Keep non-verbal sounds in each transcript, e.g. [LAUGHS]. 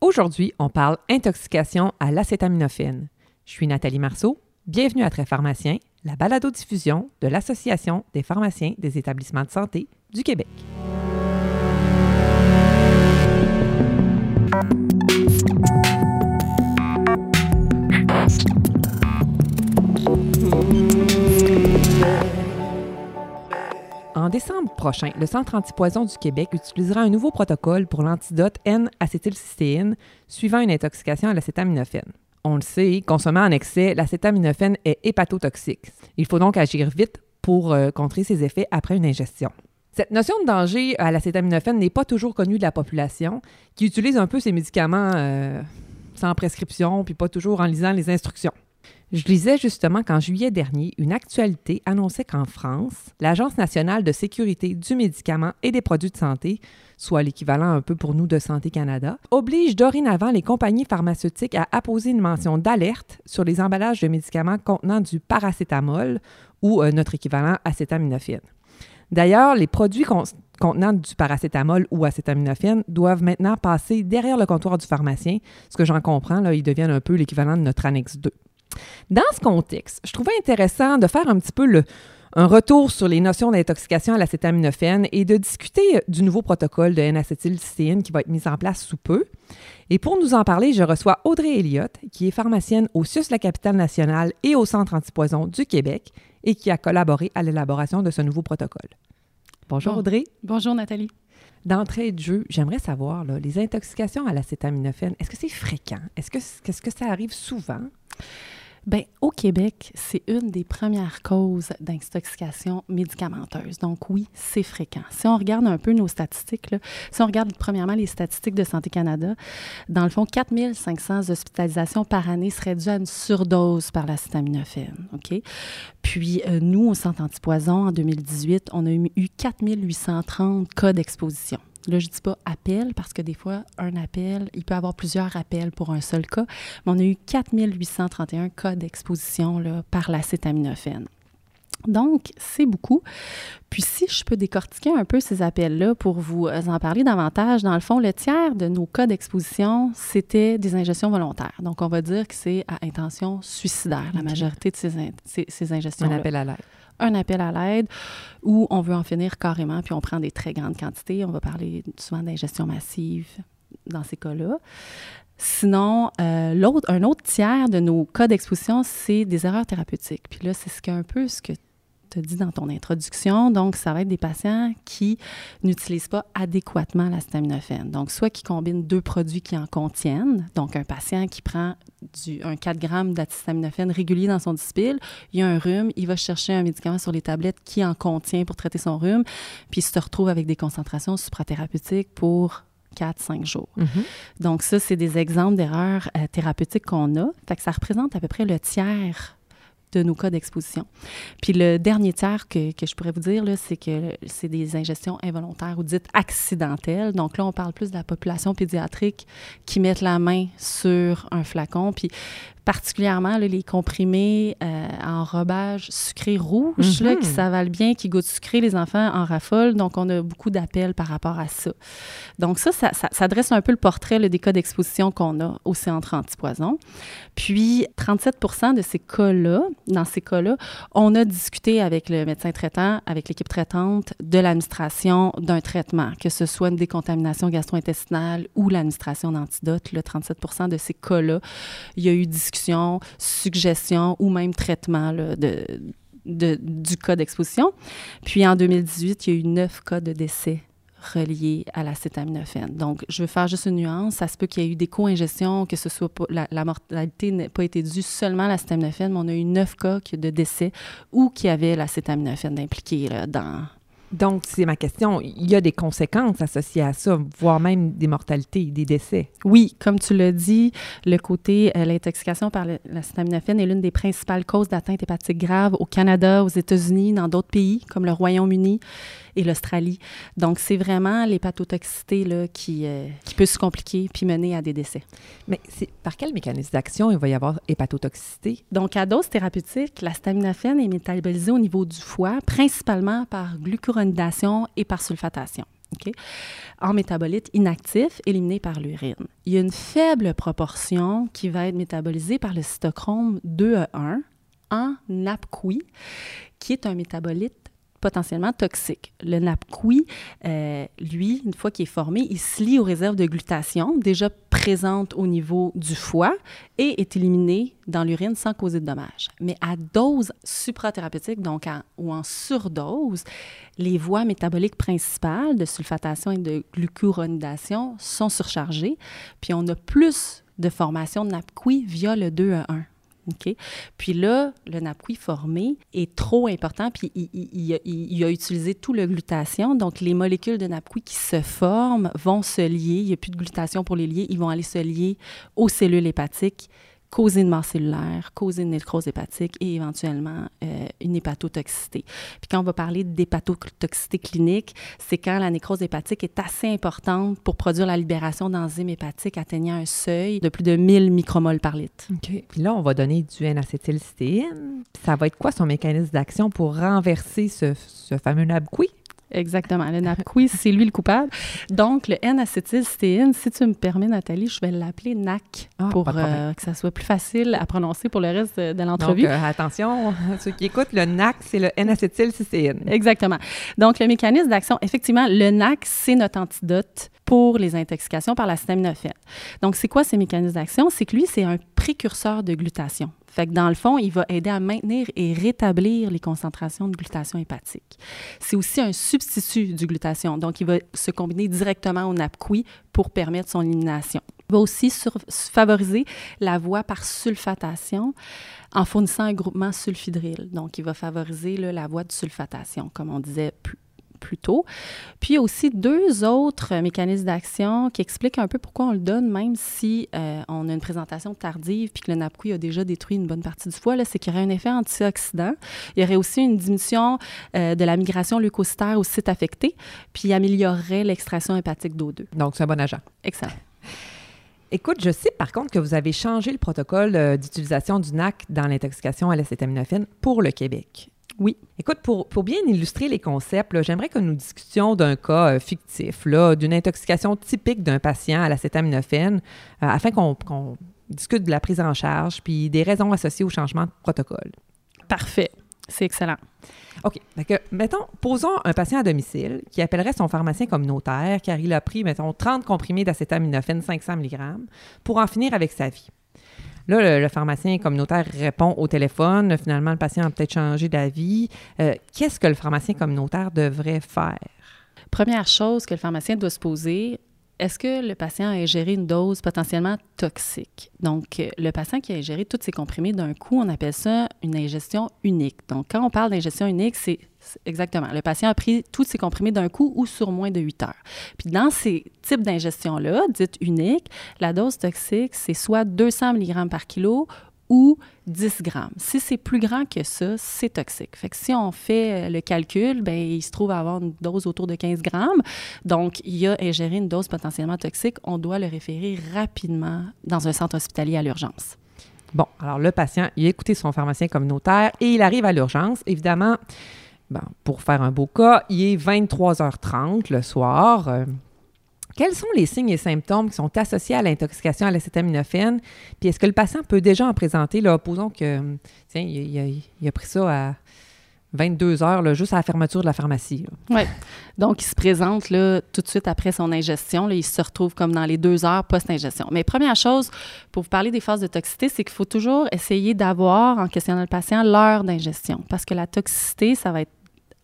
Aujourd'hui, on parle intoxication à l'acétaminophène. Je suis Nathalie Marceau. Bienvenue à Très Pharmacien, la balado-diffusion de l'Association des pharmaciens des établissements de santé du Québec. Décembre prochain, le Centre antipoison du Québec utilisera un nouveau protocole pour l'antidote N-acétylcystéine suivant une intoxication à l'acétaminophène. On le sait, consommé en excès, l'acétaminophène est hépatotoxique. Il faut donc agir vite pour euh, contrer ses effets après une ingestion. Cette notion de danger à l'acétaminophène n'est pas toujours connue de la population, qui utilise un peu ces médicaments euh, sans prescription, puis pas toujours en lisant les instructions. Je lisais justement qu'en juillet dernier, une actualité annonçait qu'en France, l'Agence nationale de sécurité du médicament et des produits de santé, soit l'équivalent un peu pour nous de Santé Canada, oblige dorénavant les compagnies pharmaceutiques à apposer une mention d'alerte sur les emballages de médicaments contenant du paracétamol ou euh, notre équivalent acétaminophène. D'ailleurs, les produits contenant du paracétamol ou acétaminophène doivent maintenant passer derrière le comptoir du pharmacien. Ce que j'en comprends, là, ils deviennent un peu l'équivalent de notre annexe 2. Dans ce contexte, je trouvais intéressant de faire un petit peu le, un retour sur les notions d'intoxication à l'acétaminophène et de discuter du nouveau protocole de N-acétylcystéine qui va être mis en place sous peu. Et pour nous en parler, je reçois Audrey Elliott, qui est pharmacienne au CIUS La Capitale Nationale et au Centre antipoison du Québec et qui a collaboré à l'élaboration de ce nouveau protocole. Bonjour Audrey. Bonjour Nathalie. D'entrée de jeu, j'aimerais savoir, les intoxications à l'acétaminophène, est-ce que c'est fréquent? Est-ce que, est-ce que ça arrive souvent? Bien, au Québec, c'est une des premières causes d'intoxication médicamenteuse. Donc oui, c'est fréquent. Si on regarde un peu nos statistiques, si on regarde premièrement les statistiques de Santé Canada, dans le fond, 4500 hospitalisations par année seraient dues à une surdose par l'acétaminophène. OK? Puis euh, nous, au Centre antipoison, en 2018, on a eu 4830 cas d'exposition. Là, je ne dis pas appel parce que des fois, un appel, il peut y avoir plusieurs appels pour un seul cas, mais on a eu 4831 cas d'exposition par l'acétaminophène. Donc, c'est beaucoup. Puis, si je peux décortiquer un peu ces appels-là pour vous en parler davantage, dans le fond, le tiers de nos cas d'exposition, c'était des ingestions volontaires. Donc, on va dire que c'est à intention suicidaire, la majorité de ces, ces, ces ingestions. Un appel à l'aide un appel à l'aide où on veut en finir carrément, puis on prend des très grandes quantités. On va parler souvent d'ingestion massive dans ces cas-là. Sinon, euh, l'autre, un autre tiers de nos cas d'exposition, c'est des erreurs thérapeutiques. Puis là, c'est ce un peu ce que dit dans ton introduction. Donc, ça va être des patients qui n'utilisent pas adéquatement l'acétaminophène. Donc, soit qui combinent deux produits qui en contiennent. Donc, un patient qui prend du, un 4 grammes d'acétaminophène régulier dans son dispil, il y a un rhume, il va chercher un médicament sur les tablettes qui en contient pour traiter son rhume, puis il se retrouve avec des concentrations suprathérapeutiques pour 4-5 jours. Mm-hmm. Donc, ça, c'est des exemples d'erreurs euh, thérapeutiques qu'on a. Fait que ça représente à peu près le tiers de nos cas d'exposition. Puis le dernier tiers que, je pourrais vous dire, c'est que c'est des ingestions involontaires ou dites accidentelles. Donc là, on parle plus de la population pédiatrique qui mettent la main sur un flacon. Puis particulièrement les comprimés euh, en robage sucré rouge, là, qui mhm. s'avalent bien, qui goûtent sucré, les enfants en raffolent. Donc, on a beaucoup d'appels par rapport à ça. Donc, ça, ça, ça, dresse un peu le portrait des cas d'exposition qu'on a au centre antipoison. Puis, 37 de ces cas-là, dans ces cas-là, on a discuté avec le médecin traitant, avec l'équipe traitante, de l'administration d'un traitement, que ce soit une décontamination gastro-intestinale ou l'administration d'antidote. Le 37 de ces cas-là, il y a eu discussion suggestion ou même traitement du cas d'exposition. Puis en 2018, il y a eu neuf cas de décès reliés à l'acétaminophène. Donc, je veux faire juste une nuance. Ça se peut qu'il y ait eu des co-ingestions, que ce soit la, mortalité n'ait pas été due seulement à l'acétaminophène, mais on a eu neuf cas de décès ou qui avaient l'acétaminophène impliqué dans, donc, c'est ma question. Il y a des conséquences associées à ça, voire même des mortalités, des décès. Oui, comme tu l'as dit, le côté, euh, l'intoxication par l'acétaminophène est l'une des principales causes d'atteinte hépatique grave au Canada, aux États-Unis, dans d'autres pays comme le Royaume-Uni et l'Australie. Donc, c'est vraiment l'hépatotoxicité là, qui, euh, qui peut se compliquer puis mener à des décès. Mais c'est par quel mécanisme d'action il va y avoir hépatotoxicité? Donc, à dose thérapeutique, la staminophéne est métabolisée au niveau du foie, principalement par glucuronidation et par sulfatation. en métabolites inactifs éliminés par l'urine. Il y a une faible proportion qui va être métabolisée par le cytochrome 2E1 en NAPQI, qui est un métabolite potentiellement toxique. Le NAPQI, euh, lui, une fois qu'il est formé, il se lie aux réserves de glutation déjà présentes au niveau du foie et est éliminé dans l'urine sans causer de dommages. Mais à dose suprathérapeutique, donc ou en surdose, les voies métaboliques principales de sulfatation et de glucuronidation sont surchargées, puis on a plus de formation de NAPQI via le 2 à 1. Puis là, le NAPQI formé est trop important, puis il, a utilisé tout le glutation. Donc, les molécules de NAPQI qui se forment vont se lier. Il n'y a plus de glutation pour les lier. Ils vont aller se lier aux cellules hépatiques causer une mort cellulaire, causer une nécrose hépatique et éventuellement euh, une hépatotoxicité. Puis quand on va parler d'hépatotoxicité clinique, c'est quand la nécrose hépatique est assez importante pour produire la libération d'enzymes hépatiques atteignant un seuil de plus de 1000 micromoles par litre. OK. Puis là, on va donner du N-acétylcystéine. Ça va être quoi son mécanisme d'action pour renverser ce, fameux NABQI? Exactement. Le NAPQI, c'est lui le coupable. Donc, le N-acétylcystéine, si tu me permets, Nathalie, je vais l'appeler NAC ah, pour euh, que ça soit plus facile à prononcer pour le reste de, l'entrevue. Donc, euh, attention, [LAUGHS] ceux qui écoutent, le NAC, c'est le N-acétylcystéine. Exactement. Donc, le mécanisme d'action, effectivement, le NAC, c'est notre antidote pour les intoxications par la l'acétaminophène. Donc, c'est quoi ces mécanismes d'action? C'est que lui, c'est un précurseur de glutation. Fait que dans le fond, il va aider à maintenir et rétablir les concentrations de glutation hépatique. C'est aussi un substitut du glutation, donc il va se combiner directement au NAPQI pour permettre son élimination. Il va aussi favoriser la voie par sulfatation en fournissant un groupement sulfhydryl. Donc, il va favoriser la voie de sulfatation, comme on disait plus, plus tôt. Puis aussi deux autres mécanismes d'action qui expliquent un peu pourquoi on le donne, même si euh, on a une présentation tardive puis que le NAPQI a déjà détruit une bonne partie du foie. C'est qu'il y aurait un effet antioxydant. Il y aurait aussi une diminution euh, de la migration leucocytaire au site affecté, puis il améliorerait l'extraction hépatique d'O2. Donc, c'est un bon agent. Excellent. Écoute, je sais par contre que vous avez changé le protocole euh, d'utilisation du NAC dans l'intoxication à l'acétaminophène pour le Québec. Oui. Écoute, pour, bien illustrer les concepts, j'aimerais que nous discutions d'un cas euh, fictif, d'une intoxication typique d'un patient à l'acétaminophène, euh, afin qu'on discute de la prise en charge puis des raisons associées au changement de protocole. Parfait. C'est excellent. OK. mettons, posons un patient à domicile qui appellerait son pharmacien communautaire car il a pris, mettons, 30 comprimés d'acétaminophène 500 mg pour en finir avec sa vie. Là, le, pharmacien communautaire répond au téléphone. Finalement, le patient a peut-être changé d'avis. Euh, qu'est-ce que le pharmacien communautaire devrait faire? Première chose que le pharmacien doit se poser, est-ce que le patient a ingéré une dose potentiellement toxique? Donc, euh, le patient qui a ingéré tous ses comprimés d'un coup, on appelle ça une ingestion unique. Donc, quand on parle d'ingestion unique, c'est exactement, le patient a pris tous ses comprimés d'un coup ou sur moins de 8 heures. Puis dans ces types d'ingestion-là, dites uniques, la dose toxique, c'est soit 200 mg par kilo ou 10 grammes. Si c'est plus grand que ça, c'est toxique. Fait que si on fait euh, le calcul, ben il se trouve avoir une dose autour de 15 grammes. Donc, il a ingéré une dose potentiellement toxique. On doit le référer rapidement dans un centre hospitalier à l'urgence. Bon, alors le patient, il a écouté son pharmacien communautaire et il arrive à l'urgence. Évidemment, pour faire un beau cas, il est 23h30 le soir. Quels sont les signes et symptômes qui sont associés à l'intoxication à l'acétaminophène? Puis est-ce que le patient peut déjà en présenter? Là, posons que, tiens, il, a, pris ça à 22 heures, là, juste à la fermeture de la pharmacie. Oui. Donc, il se présente tout de suite après son ingestion. Là, il se retrouve comme dans les deux heures post-ingestion. Mais première chose, pour vous parler des phases de toxicité, c'est qu'il faut toujours essayer d'avoir, en questionnant le patient, l'heure d'ingestion. Parce que la toxicité, ça va être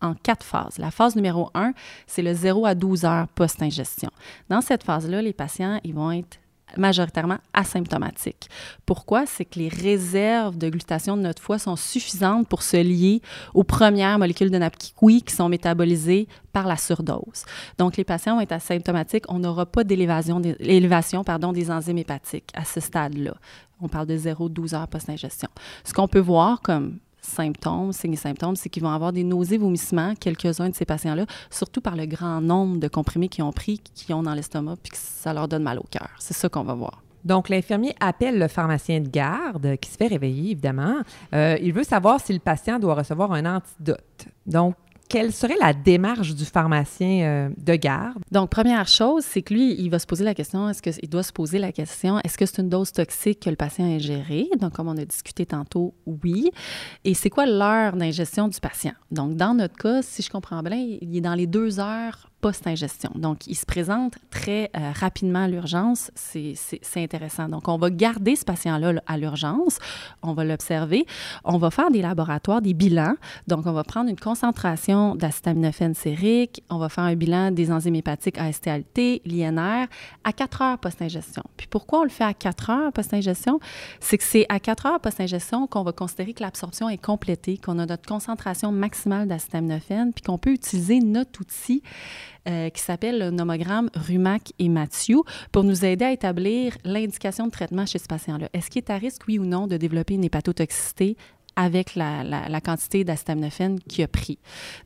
en quatre phases. La phase numéro un, c'est le 0 à 12 heures post-ingestion. Dans cette phase-là, les patients, ils vont être majoritairement asymptomatiques. Pourquoi? C'est que les réserves de glutation de notre foie sont suffisantes pour se lier aux premières molécules de NAPQI qui sont métabolisées par la surdose. Donc, les patients vont être asymptomatiques. On n'aura pas d'élévation des, des enzymes hépatiques à ce stade-là. On parle de 0-12 heures post-ingestion. Ce qu'on peut voir comme symptômes, signes et symptômes, c'est qu'ils vont avoir des nausées, vomissements, quelques-uns de ces patients-là, surtout par le grand nombre de comprimés qu'ils ont pris, qu'ils ont dans l'estomac, puis que ça leur donne mal au cœur. C'est ça qu'on va voir. Donc, l'infirmier appelle le pharmacien de garde, qui se fait réveiller, évidemment. Euh, il veut savoir si le patient doit recevoir un antidote. Donc, quelle serait la démarche du pharmacien euh, de garde? Donc, première chose, c'est que lui, il va se poser la question, est-ce qu'il doit se poser la question, est-ce que c'est une dose toxique que le patient a ingérée? Donc, comme on a discuté tantôt, oui. Et c'est quoi l'heure d'ingestion du patient? Donc, dans notre cas, si je comprends bien, il est dans les deux heures post-ingestion. Donc, il se présente très euh, rapidement à l'urgence. C'est intéressant. Donc, on va garder ce patient-là à l'urgence. On va l'observer. On va faire des laboratoires, des bilans. Donc, on va prendre une concentration d'acétaminophène sérique. On va faire un bilan des enzymes hépatiques AST-ALT, l'INR, à 4 heures post-ingestion. Puis, pourquoi on le fait à 4 heures post-ingestion? C'est que c'est à 4 heures post-ingestion qu'on va considérer que l'absorption est complétée, qu'on a notre concentration maximale d'acétaminophène, puis qu'on peut utiliser notre outil euh, qui s'appelle le nomogramme Rumac et Mathieu pour nous aider à établir l'indication de traitement chez ce patient-là. Est-ce qu'il est à risque, oui ou non, de développer une hépatotoxicité avec la, quantité d'acétaminophène qu'il a pris?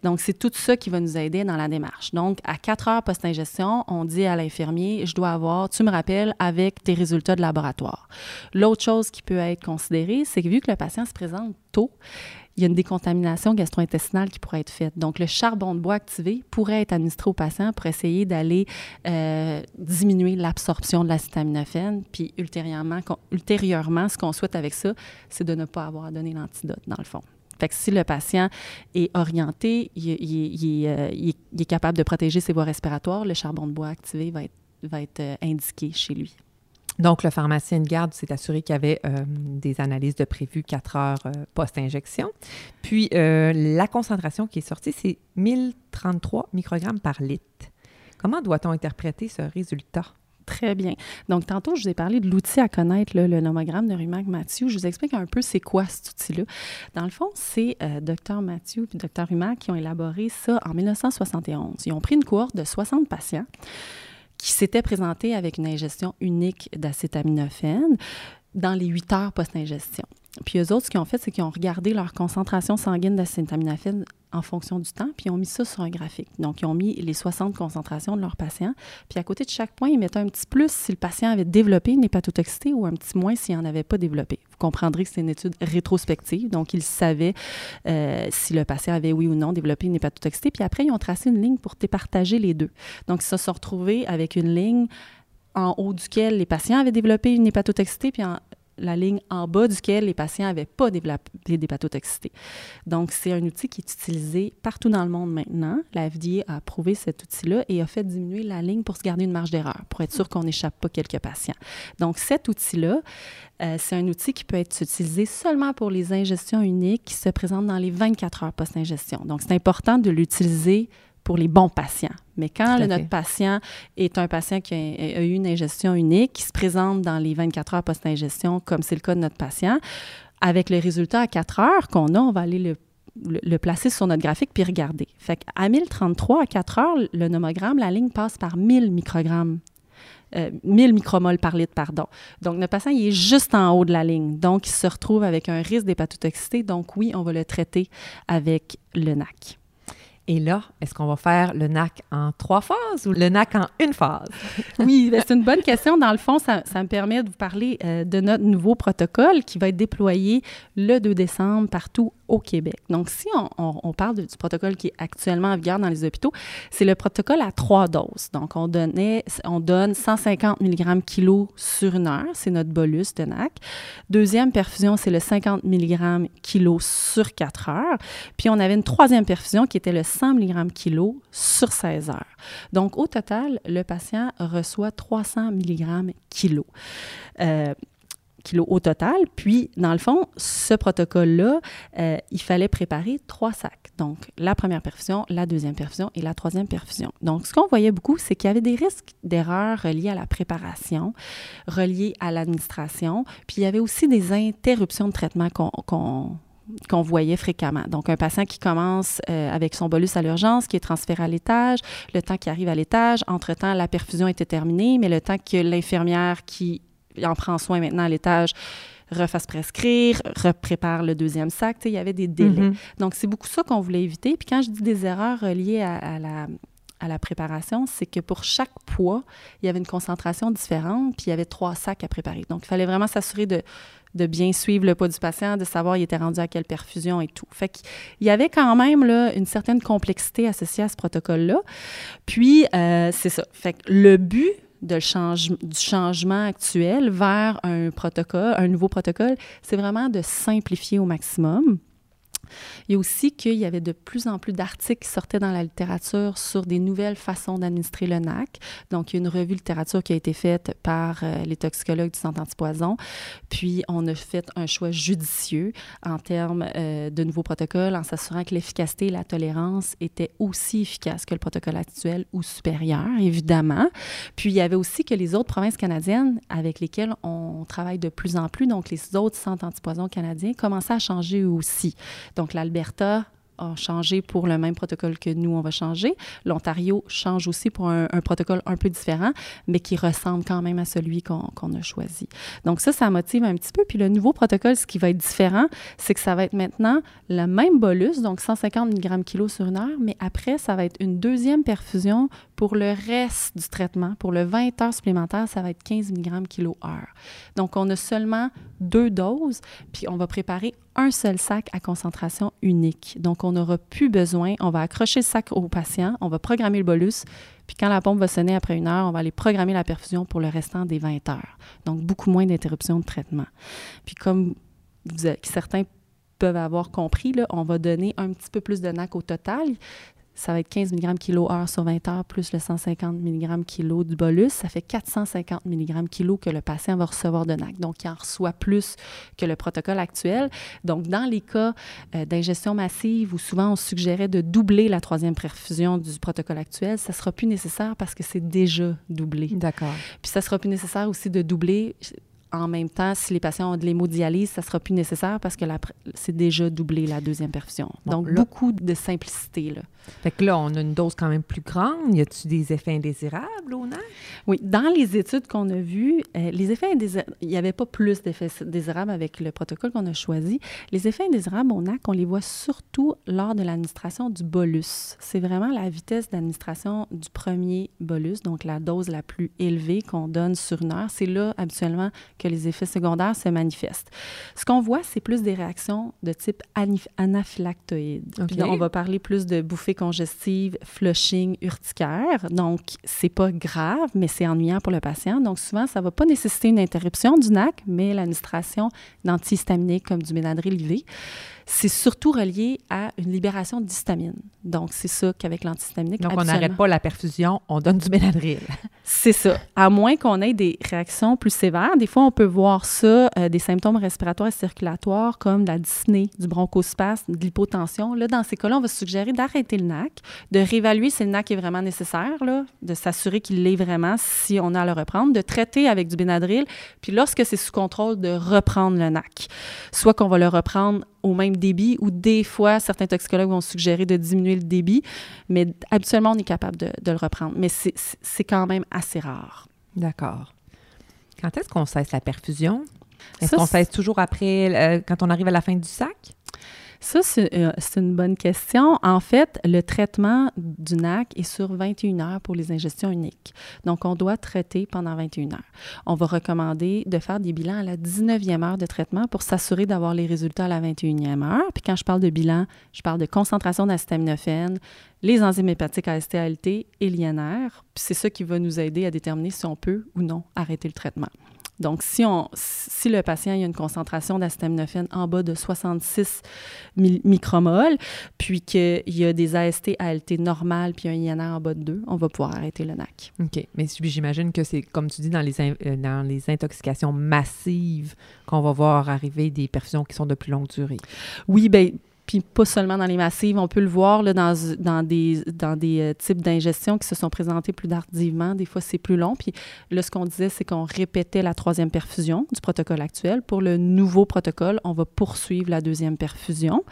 Donc, c'est tout ça qui va nous aider dans la démarche. Donc, à 4 heures post-ingestion, on dit à l'infirmier, je dois avoir, tu me rappelles, avec tes résultats de laboratoire. L'autre chose qui peut être considérée, c'est que vu que le patient se présente tôt, il y a une décontamination gastro-intestinale qui pourrait être faite. Donc, le charbon de bois activé pourrait être administré au patient pour essayer d'aller euh, diminuer l'absorption de l'acétaminophène. Puis, ultérieurement, ultérieurement ce qu'on souhaite avec ça, c'est de ne pas avoir à donner l'antidote, dans le fond. Fait que si le patient est orienté, il, euh, est capable de protéger ses voies respiratoires, le charbon de bois activé va être, va être euh, indiqué chez lui. Donc, le pharmacien de garde s'est assuré qu'il y avait euh, des analyses de prévues 4 heures euh, post-injection. Puis, euh, la concentration qui est sortie, c'est 1033 microgrammes par litre. Comment doit-on interpréter ce résultat? Très bien. Donc, tantôt, je vous ai parlé de l'outil à connaître, le nomogramme de Rumac Mathieu. Je vous explique un peu c'est quoi cet outil-là. Dans le fond, c'est Dr Mathieu et Dr Rumac qui ont élaboré ça en 1971. Ils ont pris une cohorte de 60 patients qui s'était présenté avec une ingestion unique d'acétaminophène dans les 8 heures post-ingestion. Puis eux autres, ce qu'ils ont fait, c'est qu'ils ont regardé leur concentration sanguine d'acétaminophène en fonction du temps, puis ils ont mis ça sur un graphique. Donc, ils ont mis les 60 concentrations de leurs patients, puis à côté de chaque point, ils mettaient un petit plus si le patient avait développé une hépatotoxicité ou un petit moins s'il n'en avait pas développé. Vous comprendrez que c'est une étude rétrospective, donc ils savaient euh, si le patient avait oui ou non développé une hépatotoxicité, puis après, ils ont tracé une ligne pour départager les deux. Donc, ils se sont retrouvés avec une ligne en haut duquel les patients avaient développé une hépatotoxicité, puis en, la ligne en bas duquel les patients n'avaient pas développé d'hépatotoxicité. Donc, c'est un outil qui est utilisé partout dans le monde maintenant. La FDA a approuvé cet outil-là et a fait diminuer la ligne pour se garder une marge d'erreur, pour être sûr qu'on n'échappe pas quelques patients. Donc, cet outil-là, euh, c'est un outil qui peut être utilisé seulement pour les ingestions uniques qui se présentent dans les 24 heures post-ingestion. Donc, c'est important de l'utiliser pour les bons patients. Mais quand notre patient est un patient qui a, eu une ingestion unique, qui se présente dans les 24 heures post-ingestion, comme c'est le cas de notre patient, avec les résultats à 4 heures qu'on a, on va aller le, placer sur notre graphique puis regarder. Fait qu'à 1033, à 4 heures, le nomogramme, la ligne passe par 1000 microgrammes. 1000 euh, micromoles par litre, pardon. Donc, notre patient, il est juste en haut de la ligne. Donc, il se retrouve avec un risque d'hépatotoxicité. Donc, oui, on va le traiter avec le NAC. Et là, est-ce qu'on va faire le NAC en trois phases ou le NAC en une phase? [LAUGHS] oui, ben, c'est une bonne question. Dans le fond, ça, me permet de vous parler euh, de notre nouveau protocole qui va être déployé le 2 décembre partout au Québec. Donc, si on, parle du protocole qui est actuellement en vigueur dans les hôpitaux, c'est le protocole à trois doses. Donc, on, donnait, on donne 150 mg kilo sur une heure. C'est notre bolus de NAC. Deuxième perfusion, c'est le 50 mg kilo sur quatre heures. Puis, on avait une troisième perfusion qui était le 100 mg kg sur 16 heures. Donc, au total, le patient reçoit 300 mg kg. Euh, au total. Puis, dans le fond, ce protocole-là, euh, il fallait préparer trois sacs. Donc, la première perfusion, la deuxième perfusion et la troisième perfusion. Donc, ce qu'on voyait beaucoup, c'est qu'il y avait des risques d'erreurs reliés à la préparation, reliés à l'administration. Puis, il y avait aussi des interruptions de traitement qu'on qu'on voyait fréquemment. Donc, un patient qui commence euh, avec son bolus à l'urgence, qui est transféré à l'étage, le temps qui arrive à l'étage, entre-temps, la perfusion était terminée, mais le temps que l'infirmière qui en prend soin maintenant à l'étage refasse prescrire, reprépare le deuxième sac, il y avait des délais. Mm-hmm. Donc, c'est beaucoup ça qu'on voulait éviter. Puis quand je dis des erreurs reliées à, la à la préparation, c'est que pour chaque poids, il y avait une concentration différente, puis il y avait trois sacs à préparer. Donc, il fallait vraiment s'assurer de, de bien suivre le poids du patient, de savoir il était rendu à quelle perfusion et tout. Fait qu'il y avait quand même là, une certaine complexité associée à ce protocole-là. Puis, euh, c'est ça. Fait que le but du changement actuel vers un protocole, un nouveau protocole, c'est vraiment de simplifier au maximum. Il y a aussi qu'il y avait de plus en plus d'articles qui sortaient dans la littérature sur des nouvelles façons d'administrer le NAC. Donc, il y a une revue littérature qui a été faite par euh, les toxicologues du Centre antipoison. Puis, on a fait un choix judicieux en termes euh, de nouveaux protocoles en s'assurant que l'efficacité et la tolérance étaient aussi efficaces que le protocole actuel ou supérieur, évidemment. Puis, il y avait aussi que les autres provinces canadiennes avec lesquelles on travaille de plus en plus, donc les autres centres antipoison canadiens, commençaient à changer aussi. Donc, l'Alberta a changé pour le même protocole que nous, on va changer. L'Ontario change aussi pour un, protocole un peu différent, mais qui ressemble quand même à celui qu'on a choisi. Donc ça, ça motive un petit peu. Puis le nouveau protocole, ce qui va être différent, c'est que ça va être maintenant le même bolus, donc 150 mg kg sur une heure, mais après, ça va être une deuxième perfusion pour le reste du traitement. Pour le 20 heures supplémentaires, ça va être 15 mg kg heure. Donc on a seulement deux doses, puis on va préparer un seul sac à concentration unique. Donc, on n'aura plus besoin, on va accrocher le sac au patient, on va programmer le bolus, puis quand la pompe va sonner après une heure, on va aller programmer la perfusion pour le restant des 20 heures. Donc, beaucoup moins d'interruptions de traitement. Puis, comme certains peuvent avoir compris, là, on va donner un petit peu plus de NAC au total ça va être 15 mg kilo heure sur 20 heures plus le 150 mg kilo du bolus. Ça fait 450 mg kilo que le patient va recevoir de NAC. Donc, il en reçoit plus que le protocole actuel. Donc, dans les cas euh, d'ingestion massive où souvent on suggérait de doubler la troisième perfusion du protocole actuel, ça ne sera plus nécessaire parce que c'est déjà doublé. D'accord. Puis, ça sera plus nécessaire aussi de doubler en même temps, si les patients ont de l'hémodialyse, ça sera plus nécessaire parce que c'est déjà doublé la deuxième perfusion. Donc, beaucoup de simplicité. Là. Fait que là, on a une dose quand même plus grande. Y a-t-il des effets indésirables au nerf? Oui, dans les études qu'on a vues, euh, les effets indésirables, il n'y avait pas plus d'effets indésirables avec le protocole qu'on a choisi. Les effets indésirables au NAC, on les voit surtout lors de l'administration du bolus. C'est vraiment la vitesse d'administration du premier bolus, donc la dose la plus élevée qu'on donne sur une heure. C'est là, habituellement, que les effets secondaires se manifestent. Ce qu'on voit, c'est plus des réactions de type anaphylactoïde. on va parler plus de bouffées congestives, flushing, urticaire. Donc, c'est pas grave, mais c'est ennuyant pour le patient. Donc, souvent, ça va pas nécessiter une interruption du NAC, mais l'administration d'antihistaminiques comme du Benadryl IV c'est surtout relié à une libération d'histamine. Donc, c'est ça qu'avec l'antihistaminique. Donc, on n'arrête pas la perfusion, on donne du Benadryl. [LAUGHS] c'est ça. À moins qu'on ait des réactions plus sévères. Des fois, on peut voir ça, euh, des symptômes respiratoires et circulatoires comme de la dyspnée, du bronchospasme, de l'hypotension. Là, dans ces cas-là, on va suggérer d'arrêter le NAC, de réévaluer si le NAC est vraiment nécessaire, là, de s'assurer qu'il l'est vraiment si on a à le reprendre, de traiter avec du Benadryl, puis lorsque c'est sous contrôle, de reprendre le NAC. Soit qu'on va le reprendre au même débit ou des fois, certains toxicologues vont suggérer de diminuer le débit, mais habituellement, on est capable de, le reprendre. Mais c'est quand même assez rare. D'accord. Quand est-ce qu'on cesse la perfusion? Est-ce qu'on cesse toujours après, euh, quand on arrive à la fin du sac? Ça, euh, c'est une bonne question. En fait, le traitement du NAC est sur 21 heures pour les ingestions uniques. Donc, on doit traiter pendant 21 heures. On va recommander de faire des bilans à la 19e heure de traitement pour s'assurer d'avoir les résultats à la 21e heure. Puis quand je parle de bilan, je parle de concentration d'acétaminophène, les enzymes hépatiques AST-ALT et l'INR. Puis c'est ça qui va nous aider à déterminer si on peut ou non arrêter le traitement. Donc, si, on, si le patient a une concentration d'acétaminophène en bas de 66 micromoles, puis qu'il y a des AST, ALT normales, puis un INR en bas de 2, on va pouvoir arrêter le NAC. OK. Mais j'imagine que c'est, comme tu dis, dans les, euh, dans les intoxications massives qu'on va voir arriver des perfusions qui sont de plus longue durée. Oui, bien puis pas seulement dans les massives, on peut le voir là, dans, des, euh, types d'ingestion qui se sont présentés plus tardivement. Des fois, c'est plus long. Puis là, ce qu'on disait, c'est qu'on répétait la troisième perfusion du protocole actuel. Pour le nouveau protocole, on va poursuivre la deuxième perfusion.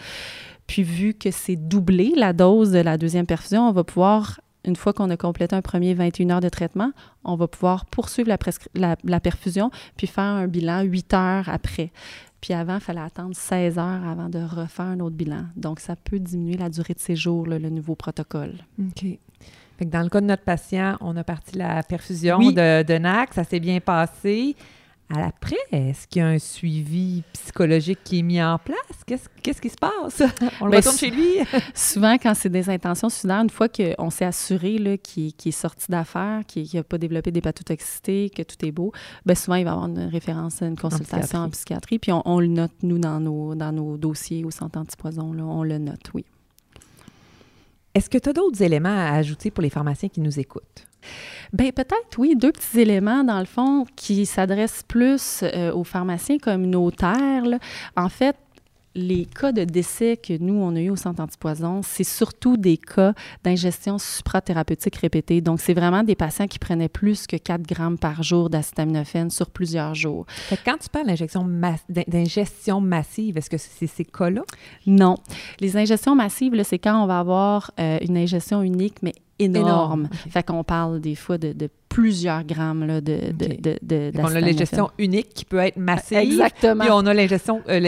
Puis vu que c'est doublé la dose de la deuxième perfusion, on va pouvoir une fois qu'on a complété un premier 21 heures de traitement, on va pouvoir poursuivre la, la, la, perfusion puis faire un bilan 8 heures après. Puis avant, il fallait attendre 16 heures avant de refaire un autre bilan. Donc, ça peut diminuer la durée de séjour, le nouveau protocole. OK. Fait que dans le cas de notre patient, on a parti la perfusion de, de NAC, ça s'est bien passé. À l'après, est-ce qu'il y a un suivi psychologique qui est mis en place? Qu'est-ce, qui se passe? [LAUGHS] On le ben, retourne chez lui? [LAUGHS] souvent, quand c'est des intentions suicidaires, une fois qu'on s'est assuré là, qu'il, est sorti d'affaires, qu'il n'a pas développé des d'hépatotoxicité, que tout est beau, bien souvent, il va avoir une référence à une consultation en psychiatrie. puis on, le note, nous, dans nos, dans nos dossiers au centre antipoison, là, on le note, oui. Est-ce que tu as d'autres éléments à ajouter pour les pharmaciens qui nous écoutent? Bien, peut-être, oui, deux petits éléments, dans le fond, qui s'adressent plus euh, aux pharmaciens communautaires. En fait, les cas de décès que nous, on a eu au centre antipoison, c'est surtout des cas d'ingestion suprathérapeutique répétée. Donc, c'est vraiment des patients qui prenaient plus que 4 grammes par jour d'acétaminophène sur plusieurs jours. quand tu parles d'ingestion massive, est-ce que c'est ces cas-là? Non. Les ingestions massives, c'est quand on va avoir euh, une ingestion unique, mais énorme. Fait qu'on parle des fois de, de plusieurs grammes là, de, de, de, On a l'ingestion unique qui peut être massive. Exactement. Puis on a l'ingestion, euh,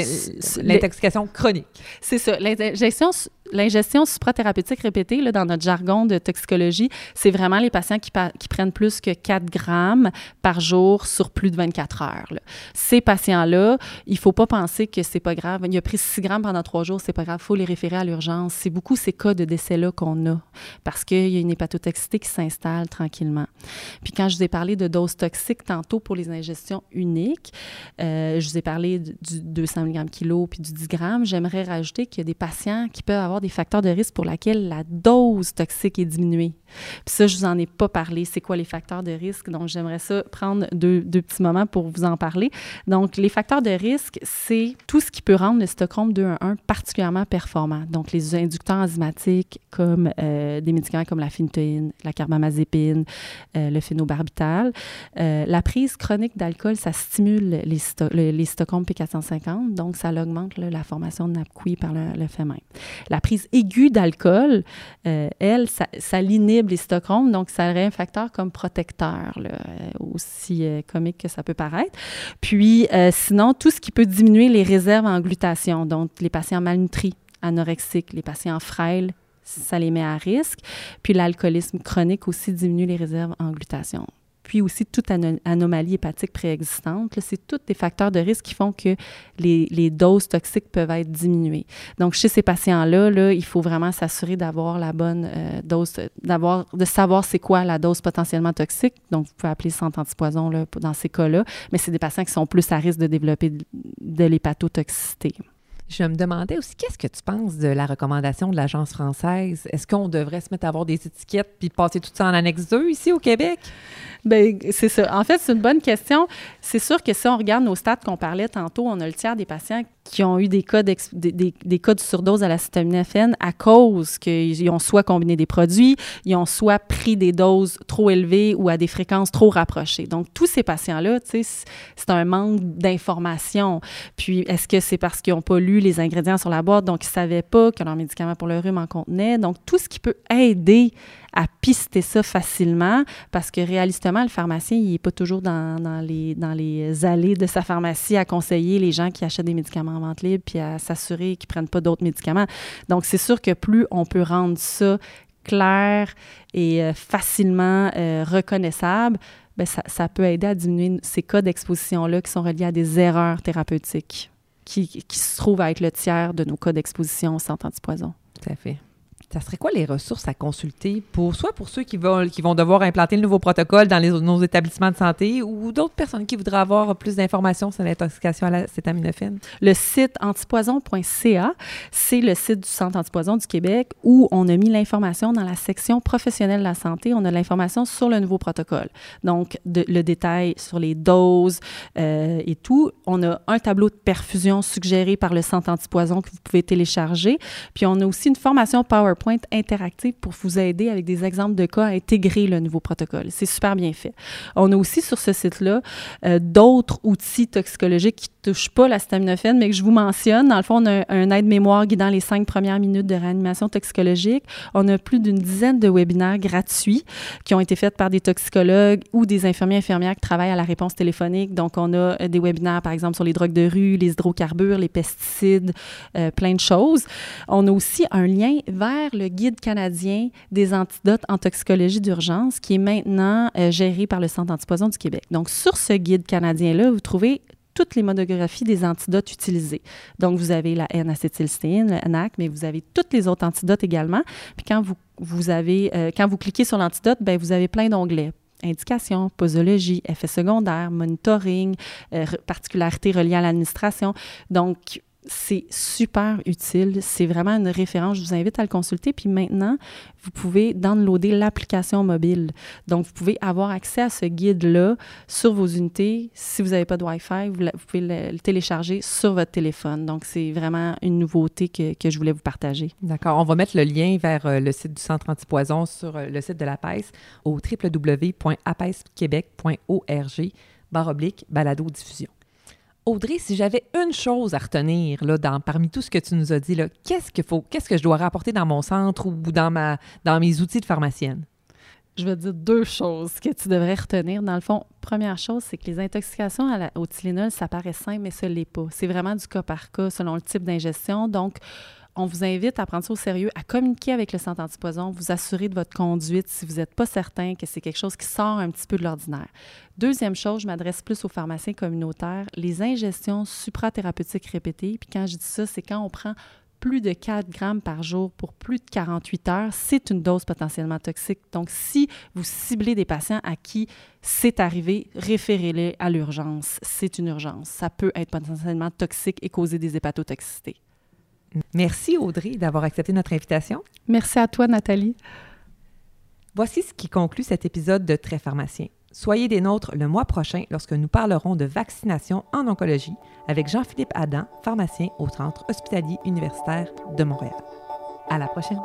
l'intoxication chronique. C'est ça. L'ingestion L'ingestion suprathérapeutique répétée, là, dans notre jargon de toxicologie, c'est vraiment les patients qui, prennent plus que 4 grammes par jour sur plus de 24 heures. Ces patients-là, il ne faut pas penser que c'est pas grave. Il a pris 6 grammes pendant 3 jours, c'est pas grave. Il faut les référer à l'urgence. C'est beaucoup ces cas de décès-là qu'on a parce qu'il y a une hépatotoxicité qui s'installe tranquillement. Puis quand je vous ai parlé de doses toxiques tantôt pour les ingestions uniques, euh, je vous ai parlé du 200 mg kilo puis du 10 grammes, j'aimerais rajouter qu'il y a des patients qui peuvent avoir des facteurs de risque pour lesquels la dose toxique est diminuée. Puis ça, je vous en ai pas parlé. C'est quoi les facteurs de risque? Donc, j'aimerais ça prendre deux, deux, petits moments pour vous en parler. Donc, les facteurs de risque, c'est tout ce qui peut rendre le Stockholm 211 particulièrement performant. Donc, les inducteurs enzymatiques comme euh, des médicaments comme la phénitoïne, la carbamazépine, euh, le phénobarbital. Euh, la prise chronique d'alcool, ça stimule les, les Stockholm P450, donc ça augmente la formation de NAPQI par le, le. La prise aiguë d'alcool, euh, elle, ça, l'inhibe les Stockholm, donc ça aurait un facteur comme protecteur, euh, aussi euh, comique que ça peut paraître. Puis, sinon, tout ce qui peut diminuer les réserves en glutation, donc les patients malnutris, anorexiques, les patients frêles, ça les met à risque. Puis l'alcoolisme chronique aussi diminue les réserves en glutation puis aussi toute anomalie hépatique préexistante. C'est tous des facteurs de risque qui font que les, doses toxiques peuvent être diminuées. Donc, chez ces patients-là, là, il faut vraiment s'assurer d'avoir la bonne euh, dose, de savoir c'est quoi la dose potentiellement toxique. Donc, vous pouvez appeler centre antipoison dans ces cas-là, mais c'est des patients qui sont plus à risque de développer de l'hépatotoxicité. Je me demandais aussi, qu'est-ce que tu penses de la recommandation de l'Agence française? Est-ce qu'on devrait se mettre à avoir des étiquettes puis passer tout ça en annexe 2 ici au Québec? Bien, c'est ça. En fait, c'est une bonne question. C'est sûr que si on regarde nos stats qu'on parlait tantôt, on a le tiers des patients qui ont eu des cas, des, des, cas de surdose à l'acétaminophène à cause qu'ils ont soit combiné des produits, ils ont soit pris des doses trop élevées ou à des fréquences trop rapprochées. Donc, tous ces patients-là, c'est un manque d'information. Puis, est-ce que c'est parce qu'ils n'ont pas lu les ingrédients sur la boîte, donc ils ne savaient pas que leur médicament pour le rhume en contenait? Donc, tout ce qui peut aider à pister ça facilement parce que réalistement, le pharmacien, il n'est pas toujours dans, les, allées de sa pharmacie à conseiller les gens qui achètent des médicaments en vente libre puis à s'assurer qu'ils ne prennent pas d'autres médicaments. Donc, c'est sûr que plus on peut rendre ça clair et euh, facilement euh, reconnaissable, bien, ça, peut aider à diminuer ces cas d'exposition-là qui sont reliés à des erreurs thérapeutiques qui, se trouvent à être le tiers de nos cas d'exposition au centre antipoison. Tout à fait ça serait quoi les ressources à consulter pour soit pour ceux qui vont, qui vont devoir implanter le nouveau protocole dans nos établissements de santé ou d'autres personnes qui voudraient avoir plus d'informations sur l'intoxication à l'acétaminophène? Le site antipoison.ca, c'est le site du Centre antipoison du Québec où on a mis l'information dans la section professionnelle de la santé. On a l'information sur le nouveau protocole. Donc, le détail sur les doses euh, et tout. On a un tableau de perfusion suggéré par le Centre antipoison que vous pouvez télécharger. Puis, on a aussi une formation PowerPoint PowerPoint interactive pour vous aider avec des exemples de cas à intégrer le nouveau protocole. C'est super bien fait. On a aussi sur ce site-là euh, d'autres outils toxicologiques qui ne touchent pas la l'acétaminophène, mais que je vous mentionne. Dans le fond, on a un aide-mémoire guidant les cinq premières minutes de réanimation toxicologique. On a plus d'une dizaine de webinaires gratuits qui ont été faits par des toxicologues ou des infirmiers infirmières qui travaillent à la réponse téléphonique. Donc, on a euh, des webinaires, par exemple, sur les drogues de rue, les hydrocarbures, les pesticides, euh, plein de choses. On a aussi un lien vers le guide canadien des antidotes en toxicologie d'urgence qui est maintenant euh, géré par le Centre antipoison du Québec. Donc, sur ce guide canadien-là, vous trouvez toutes les monographies des antidotes utilisés. Donc, vous avez la N-acétylcystéine, le NAC, mais vous avez toutes les autres antidotes également. Puis quand vous, vous avez, euh, quand vous cliquez sur l'antidote, ben vous avez plein d'onglets indications, posologie, effets secondaires, monitoring, euh, particularités reliées à l'administration. Donc, c'est super utile. C'est vraiment une référence. Je vous invite à le consulter. Puis maintenant, vous pouvez downloader l'application mobile. Donc, vous pouvez avoir accès à ce guide-là sur vos unités. Si vous n'avez pas de Wi-Fi, vous, pouvez le, télécharger sur votre téléphone. Donc, c'est vraiment une nouveauté que, que, je voulais vous partager. D'accord. On va mettre le lien vers euh, le site du Centre antipoison sur euh, le site de l'APES au www.apesquebec.org barre oblique balado-diffusion. Audrey, si j'avais une chose à retenir là, dans, parmi tout ce que tu nous as dit, qu'est-ce faut, qu'est-ce que je dois rapporter dans mon centre ou dans, ma, dans mes outils de pharmacienne? Je vais dire deux choses que tu devrais retenir. Dans le fond, première chose, c'est que les intoxications au Tylenol, ça paraît simple, mais ce l'est pas. C'est vraiment du cas par cas selon le type d'ingestion. Donc, on vous invite à prendre ça au sérieux, à communiquer avec le centre antipoison, vous assurer de votre conduite si vous n'êtes pas certain que c'est quelque chose qui sort un petit peu de l'ordinaire. Deuxième chose, je m'adresse plus aux pharmaciens communautaires, les ingestions suprathérapeutiques répétées. Puis quand je dis ça, c'est quand on prend plus de 4 grammes par jour pour plus de 48 heures, c'est une dose potentiellement toxique. Donc, si vous ciblez des patients à qui c'est arrivé, référez-les à l'urgence. C'est une urgence. Ça peut être potentiellement toxique et causer des hépatotoxicités. Merci Audrey d'avoir accepté notre invitation. Merci à toi Nathalie. Voici ce qui conclut cet épisode de Très pharmacien. Soyez des nôtres le mois prochain lorsque nous parlerons de vaccination en oncologie avec Jean-Philippe Adam, pharmacien au Centre hospitalier universitaire de Montréal. À la prochaine.